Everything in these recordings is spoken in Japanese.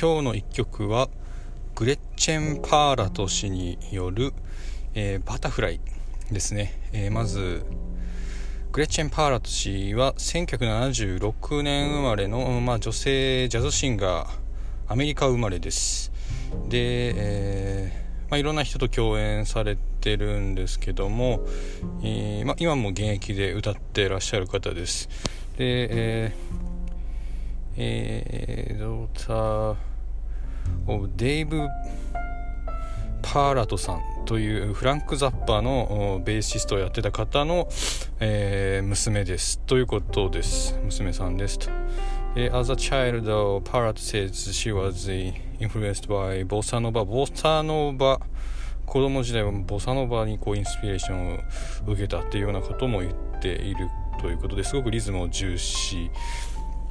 今日の一曲はグレッチェン・パーラト氏による、えー、バタフライですね、えー、まずグレッチェン・パーラト氏は1976年生まれの、まあ、女性ジャズシンガーアメリカ生まれです。で、えーまあ、いろんな人と共演されてるんですけども、えまあ、今も現役で歌ってらっしゃる方です。で、えーえー、ドータ・デイブ・パーラトさんというフランク・ザッパーのベーシストをやってた方の、えー、娘です。ということです。娘さんですと、As a child, Parat says she was influenced by ボサノバボサノバ子供時代はボサノバにこうインスピレーションを受けたっていうようなことも言っているということですごくリズムを重視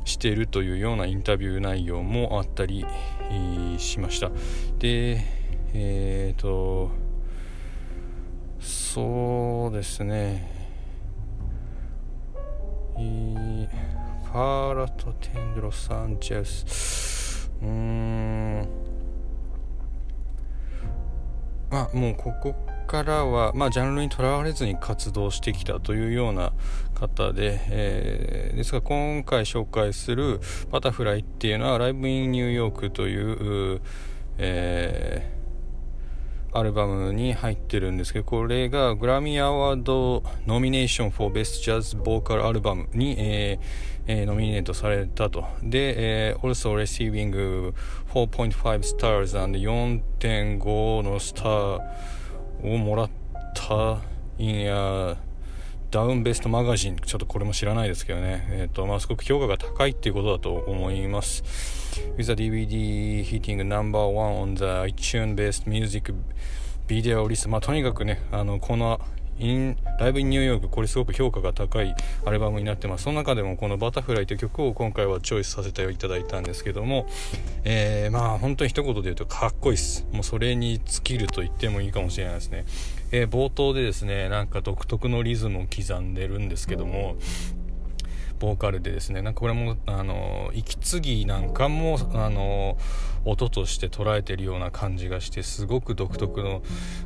しているというようなインタビュー内容もあったりしました。でえっ、ー、とそうですね。ファーラト・テンドロ・サンチェス。うーん。まあもうここからは、まあ、ジャンルにとらわれずに活動してきたというような方で、えー、ですが今回紹介する「バタフライ」っていうのは「ライブ・イン・ニューヨーク」という、えー、アルバムに入ってるんですけどこれがグラミーアワードノミネーション for Best Jazz Vocal Album に、えーえー、ノミネートされたと。で、えー、also receiving 4.5 stars and 4.5のスターをもらったいやダウンベストマガジンちょっとこれも知らないですけどね、えーとまあ、すごく評価が高いっていうことだと思います。With the DVD hitting number one on the iTunes based music video list まあとにかくねあのこのインライブインニューヨークこれすごく評価が高いアルバムになってます。その中でもこの「バタフライ」という曲を今回はチョイスさせていただいたんですけども、えー、まあ本当に一言で言うとかっこいいっす。もうそれに尽きると言ってもいいかもしれないですね、えー、冒頭でですねなんか独特のリズムを刻んでるんですけどもボーカルでですねなんかこれもあの息継ぎなんかもあの音として捉えてるような感じがしてすごく独特の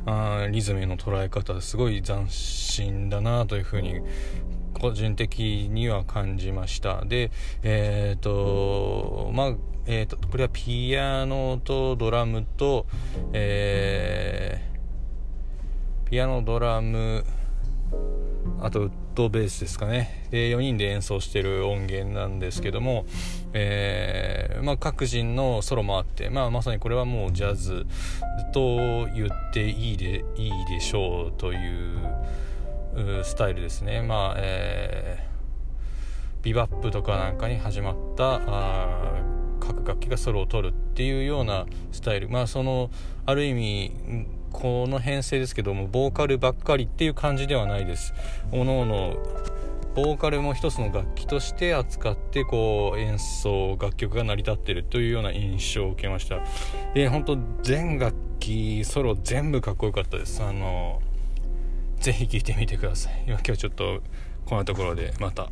あリズムの捉え方すごい斬新だなというふうに個人的には感じました。でえっ、ー、とまあえーと、とこれはピアノとドラムと、えー、ピアノドラムあとウッドベースですかねで4人で演奏してる音源なんですけども、えー、まあ、各人のソロもあって、まあ、まさにこれはもうジャズと言っていいでいいでしょうというスタイルですね。まあえー、ビバップとかなんかに始まったあ各楽器がソロを取るっていうようなスタイルまあそのある意味この編成ですけどもボーカルばっかりっていう感じではないです。おのおのボーカルも一つの楽器として扱ってこう演奏楽曲が成り立ってるというような印象を受けました。で本当全楽器ソロ全部かっこよかったです。あのぜひ聴いてみてください。今日はちょっとこんなところでまた。